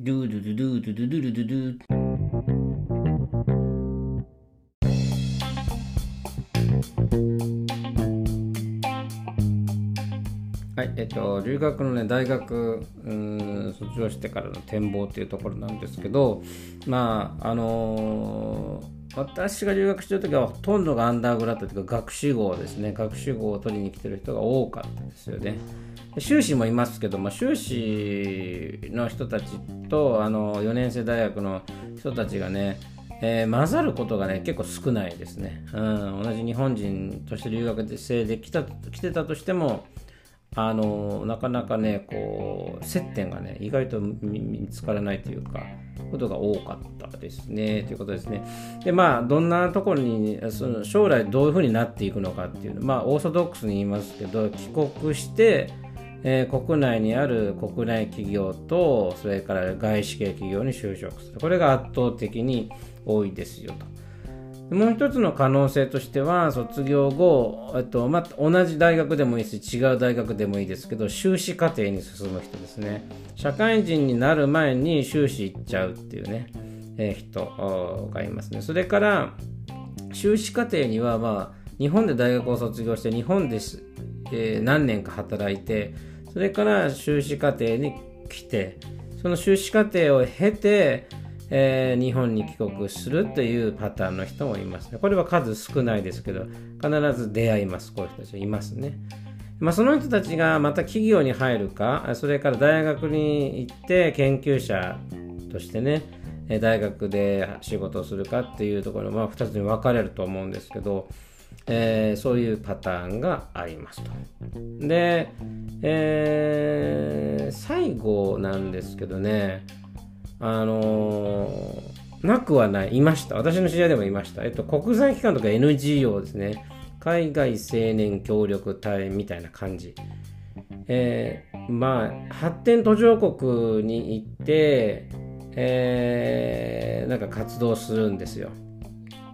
ドゥドゥドゥドゥドゥドゥドゥドゥドゥはい、えっと、留学のね、大学、うん、卒業してからの展望っていうところなんですけど、まあ、あのー私が留学してる時はほとんどがアンダーグラッドというか学士号ですね、学士号を取りに来てる人が多かったですよね。修士もいますけど、まあ、修士の人たちとあの4年生大学の人たちがね、えー混ざることがね結構少ないですね、うん、同じ日本人として留学生で来た来てたとしてもあのなかなかねこう接点がね意外と見つからないというかことが多かったですね。ということですね。でまあどんなところにその将来どういうふうになっていくのかっていうまあオーソドックスに言いますけど帰国してえー国内にある国内企業とそれから外資系企業に就職する。これが圧倒的に多いですよと。もう一つの可能性としては卒業後、えっとまあ、同じ大学でもいいし違う大学でもいいですけど修士課程に進む人ですね。社会人になる前に修士行っちゃうっていうね、えー人がいますね。それから修士課程には、まあ、日本で大学を卒業して日本で、えー何年か働いてそれから修士課程に来てその修士課程を経て、えー日本に帰国するというパターンの人もいます。ねこれは数少ないですけど必ず出会います。こういう人たちいますね。まあ、その人たちがまた企業に入るかそれから大学に行って研究者としてね大学で仕事をするかっていうところまあ、2つに分かれると思うんですけど、えーそういうパターンがありますと。で、えー最後なんですけどねあのーなくはない。いました。私の知り合いでもいました、えっと、国際機関とか NGO ですね。海外青年協力隊みたいな感じ。えーまあ発展途上国に行って、えーなんか活動するんですよ。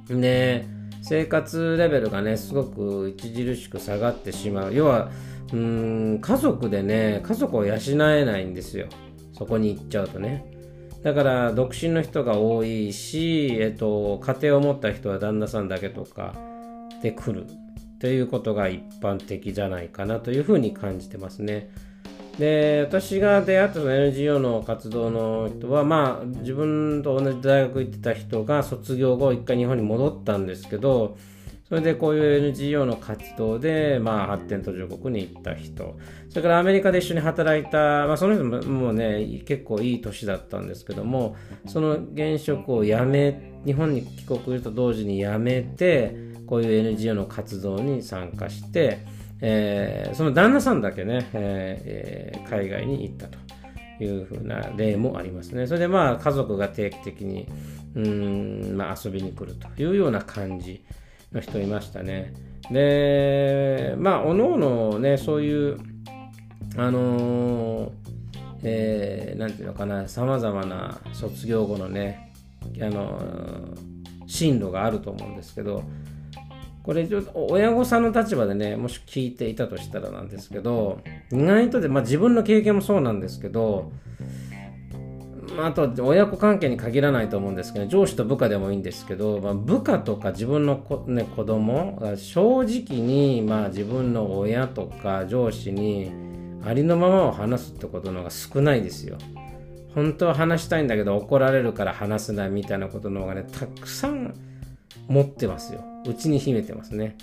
で生活レベルがねすごく著しく下がってしまう。要はうん家族でね家族を養えないんですよ。そこに行っちゃうとね。だから独身の人が多いし、えっと、家庭を持った人は旦那さんだけとかで来るということが一般的じゃないかなというふうに感じてますね。で私が出会った NGO の活動の人はまあ自分と同じ大学行ってた人が卒業後一回日本に戻ったんですけどそれでこういう NGO の活動で、まあ、発展途上国に行った人それからアメリカで一緒に働いた、まあ、その人ももうね結構いい年だったんですけどもその現職を辞め日本に帰国すると同時に辞めてこういう NGO の活動に参加して、えーその旦那さんだけね、えー海外に行ったというふうな例もありますね。それでまあ家族が定期的にうん、まあ、遊びに来るというような感じの人いましたね。で、まあ、おのおのね、そういう、あのーえーなんていうのかな、さまざまな卒業後のね、あのー進路があると思うんですけど、これちょっと親御さんの立場でねもし聞いていたとしたらなんですけど意外とで、まあ、自分の経験もそうなんですけど、まあ、あと親子関係に限らないと思うんですけど上司と部下でもいいんですけど、まあ、部下とか自分の子,、ね、子供正直に、まあ、自分の親とか上司にありのままを話すってことの方が少ないですよ。本当は話したいんだけど怒られるから話せないみたいなことの方がねたくさん持ってますよ。うちに秘めてますね。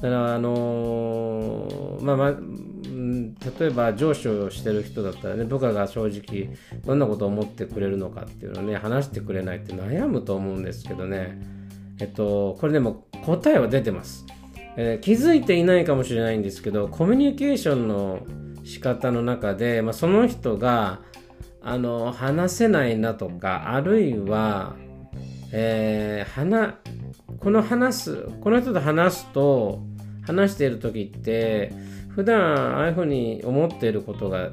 だから、あのーまあまあ、例えば上司をしてる人だったらね、部下が正直どんなことを思ってくれるのかっていうのをね、話してくれないって悩むと思うんですけどね、えっと、これでも答えは出てます。えー気づいていないかもしれないんですけど、コミュニケーションの仕方の中で、まあ、その人があの話せないなとか、あるいは、えー話この話すこの人と話すと話している時って普段ああいうふうに思っていることが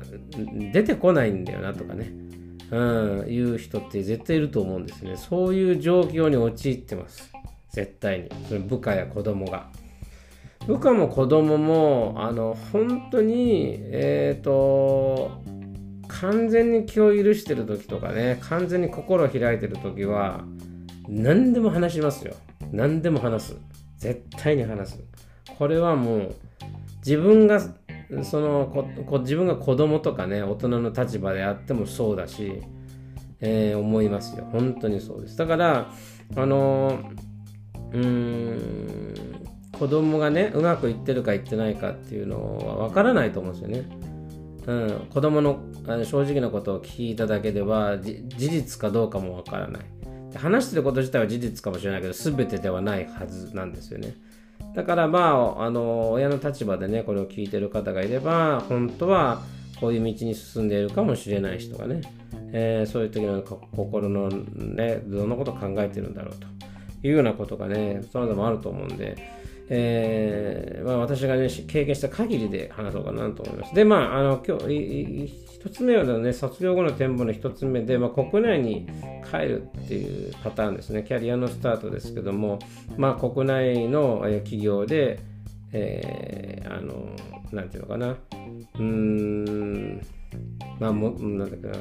出てこないんだよなとかね、うん、いう人って絶対いると思うんですね。そういう状況に陥ってます。絶対に。それ部下や子供が。部下も子供もあの本当にえっ、と完全に気を許してる時とかね完全に心を開いてる時は何でも話しますよ。何でも話す。絶対に話す。これはもう自分がそのこ自分が子供とかね大人の立場であってもそうだし、えー、思いますよ。本当にそうです。だからあのうーん子供がねうまくいってるかいってないかっていうのはわからないと思うんですよね。うん、子供の正直なことを聞いただけでは事実かどうかもわからない。話してること自体は事実かもしれないけど全てではないはずなんですよね。だからまああの親の立場でねこれを聞いてる方がいれば本当はこういう道に進んでいるかもしれない人がね、えー、そういう時の心のねどんなことを考えてるんだろうというようなことがねその他もあると思うんでえー、まあ、私がね、経験した限りで話そうかなと思います。で、まあ、あの、今日、一つ目はね、卒業後の展望の一つ目で、まあ、国内に帰るっていうパターンですね。キャリアのスタートですけども、まあ、国内の企業で、えー、あの、なんていうのかな。うーん、まあ、も、なんだっけな。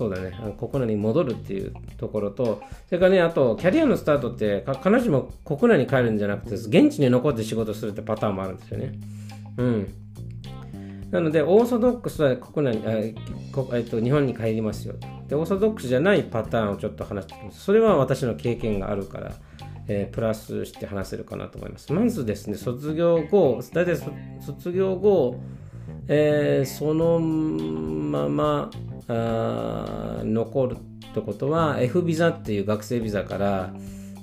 そうだね、国内に戻るっていうところと、それからね、あと、キャリアのスタートって、必ずしも国内に帰るんじゃなくて、現地に残って仕事するってパターンもあるんですよね。うん。なので、オーソドックスは国内ええっと、日本に帰りますよで。オーソドックスじゃないパターンをちょっと話してきます。それは私の経験があるから、えー、プラスして話せるかなと思います。まずですね、卒業後、大体卒業後、えー、そのまま残るってことは F ビザっていう学生ビザから、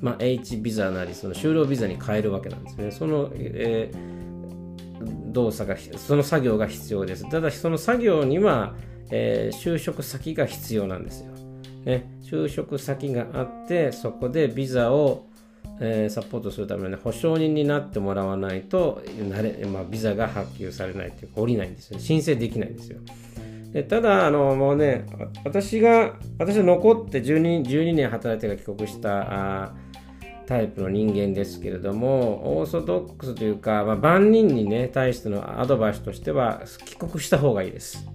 まあ、H ビザなりその就労ビザに変えるわけなんですね。その、えー、動作がその作業が必要です。ただしその作業には、えー、就職先が必要なんですよ。ね、就職先があってそこでビザをえー、サポートするために保証人になってもらわないとなれ、まあ、ビザが発給されないというか降りないんですよ申請できないんですよただあのもうね私が私は残って12 12年働いてから帰国したタイプの人間ですけれどもオーソドックスというか、まあ、万人にね対してのアドバイスとしては帰国した方がいいです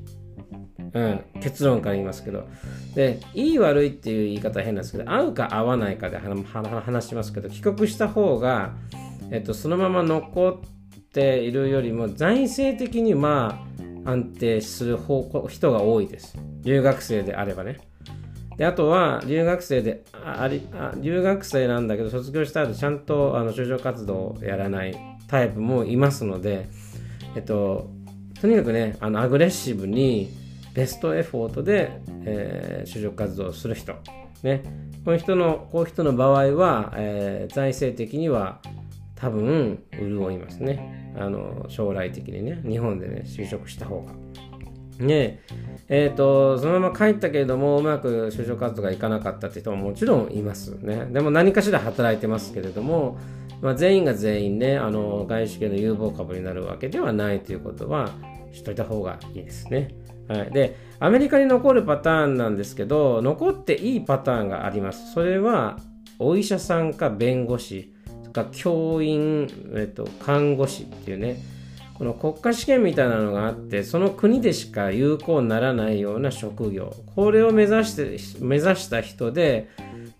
うん、結論から言いますけど。で、いい悪いっていう言い方は変なんですけど、合うか合わないかで話しますけど、帰国した方が、えっと、そのまま残っているよりも、財政的にまあ、安定する方人が多いです。留学生であればね。であとは留学生でありあ留学生なんだけど卒業した後ちゃんとあの就職活動をやらないタイプもいますので、えっと、とにかくねあのアグレッシブにベストエフォートで、えー、就職活動をする人、ね、この人のこういう人の場合は、えー、財政的には多分潤いますね。あの将来的にね。日本でね就職した方が。ね。えーと、そのまま帰ったけれどもうまく就職活動がいかなかったって人ももちろんいますね。でも何かしら働いてますけれども、まあ、全員が全員ねあの外資系の有望株になるわけではないということはしといた方がいいですね。はい、でアメリカに残るパターンなんですけど残っていいパターンがあります。それはお医者さんか弁護士とか教員、えっと、看護師っていうねこの国家試験みたいなのがあってその国でしか有効にならないような職業。これを目指して目指した人で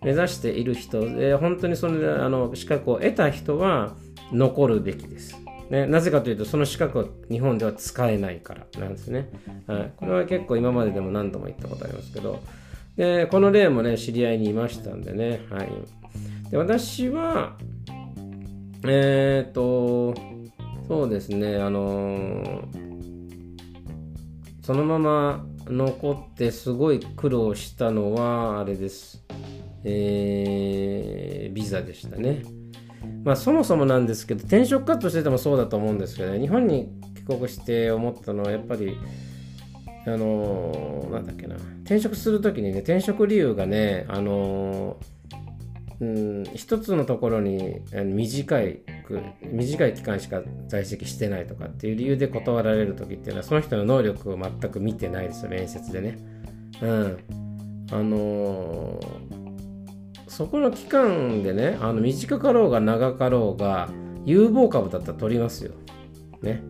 目指している人で本当にそのあの資格を得た人は残るべきです。ね、なぜかというとその資格は日本では使えないからなんですね、はい、これは結構今まででも何度も言ったことありますけど。でこの例もね知り合いにいましたんでね、はい、で私はえっ、とそうですねあのー、そのまま残ってすごい苦労したのはあれですえー、ビザでしたね。まあ、そもそもなんですけど転職活動しててもそうだと思うんですけど、ね、日本に帰国して思ったのはやっぱりあのー、なんだっけな転職する時にね転職理由がねあのー、うん一つのところに短い短い期間しか在籍してないとかっていう理由で断られる時っていうのはその人の能力を全く見てないですよ面接でね。うん、あのーそこの期間でね、あの短かろうが長かろうが、有望株だったら取りますよ。ね。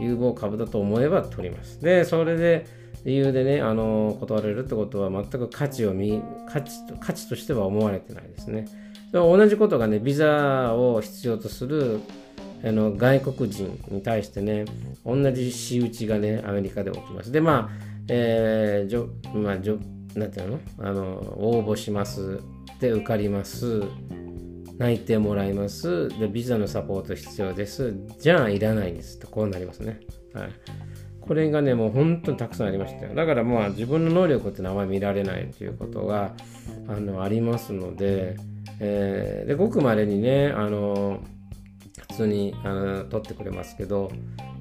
有望株だと思えば取ります。で、それで、理由でね、あの断れるってことは全く価値を見価値と価値としては思われてないですね。同じことがね、ビザを必要とするあの外国人に対してね、同じ仕打ちがね、アメリカで起きます。で、まあ、えー、じょまあ、じょなんていうの？あの応募します。で、受かります。内定もらいます。で、ビザのサポート必要です。じゃあ、いらないですと、こうなりますね。はい。これがね、もう本当にたくさんありましたよ。だからまあ自分の能力っていうのはあまり見られないということがあのありますので、えー、でごくまれにね、あの普通にあの取ってくれますけど、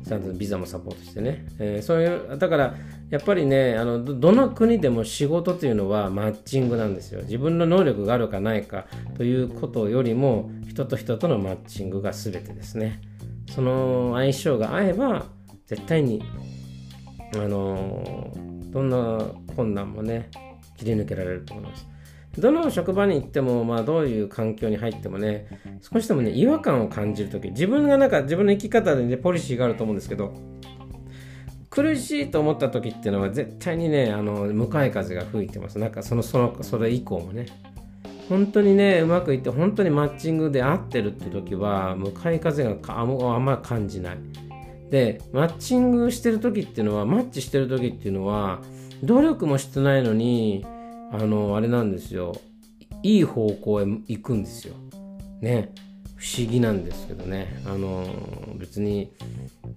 ちゃんとビザもサポートしてね。えー、そういう、だからやっぱりねあのど、どの国でも仕事というのはマッチングなんですよ。自分の能力があるかないかということよりも、人と人とのマッチングが全てですね。その相性が合えば、絶対にあのどんな困難もね切り抜けられると思います。どの職場に行っても、まあ、どういう環境に入ってもね少しでもね違和感を感じる時自分がなんか自分の生き方でねポリシーがあると思うんですけど苦しいと思った時っていうのは絶対にねあの向かい風が吹いてます。なんかそのそのそれ以降もね。本当にねうまくいって本当にマッチングで合ってるって時は向かい風があんま感じない。でマッチングしてる時っていうのはマッチしてる時っていうのは努力もしてないのにあのあれなんですよ。いい方向へ行くんですよ。ね。不思議なんですけどね。あの別に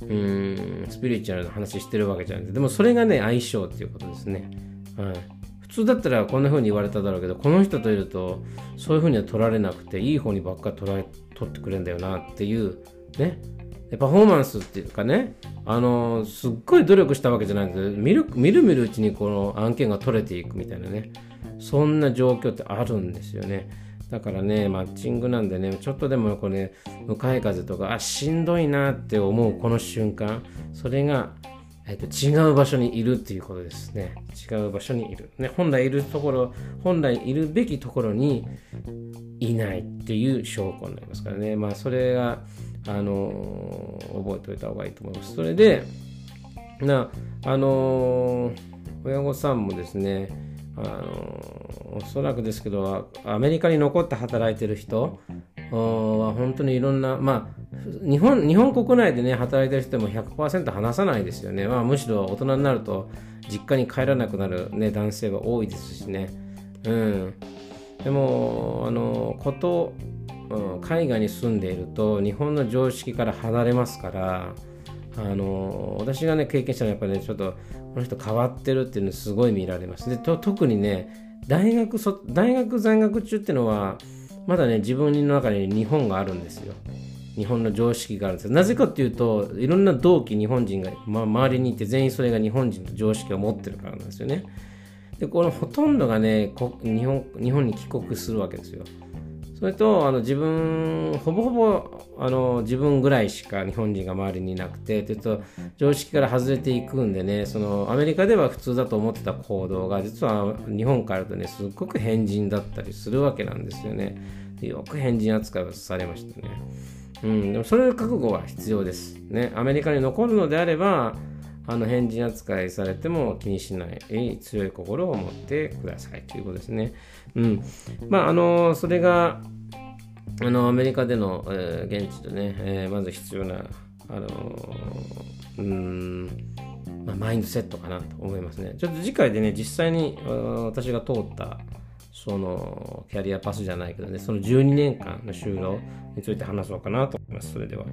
うんスピリチュアルな話してるわけじゃなくてでもそれがね相性っていうことですね。はい。普通だったらこんな風に言われただろうけどこの人といるとそういう風には取られなくていい方にばっかり取ら取ってくれんだよなっていうね。パフォーマンスっていうかね、あのすっごい努力したわけじゃないんですけど、見る見る見るうちにこの案件が取れていくみたいなね、そんな状況ってあるんですよね。だからね、マッチングなんでね、ちょっとでもこれ、ね、向かい風とか、あ、しんどいなって思うこの瞬間、それが、えっと、違う場所にいるっていうことですね。違う場所にいる。ね、本来いるところ、本来いるべきところにいないっていう証拠になりますからね。まあ、それが、あの覚えておいた方がいいと思います。それで、な、あの親御さんもですね、あのおそらくですけど、アメリカに残って働いてる人は本当にいろんな、まあ、日本日本国内でね、働いてる人も100%話さないですよね。まあ、むしろ大人になると実家に帰らなくなる、ね、男性が多いですしね。うん。でも、あの、こと、うん、海外に住んでいると日本の常識から離れますからあの私がね経験したのはやっぱりねちょっとこの人変わってるっていうのすごい見られます。で特にね大学そ大学在学中っていうのはまだね自分の中に日本があるんですよ。日本の常識があるんですよ。なぜかっていうといろんな同期日本人が、ま、周りにいて全員それが日本人の常識を持ってるからなんですよね。でこのほとんどがね日本日本に帰国するわけですよ。それとあの自分ほぼほぼあの自分ぐらいしか日本人が周りにいなくてちょっと常識から外れていくんでねそのアメリカでは普通だと思ってた行動が実は日本からとねすっごく変人だったりするわけなんですよね。よく変人扱いをされましたね。うんでもそれ覚悟は必要です。ねアメリカに残るのであればあの変人扱いされても気にしない強い心を持ってくださいということですね。うん。まあ、あの、それが、あの、アメリカでの、えー、現地でね、えー、まず必要な、あの、うん、まあ、マインドセットかなと思いますね。ちょっと次回でね、実際に私が通った、そのキャリアパスじゃないけどね、その12年間の就労について話そうかなと思います。それでは。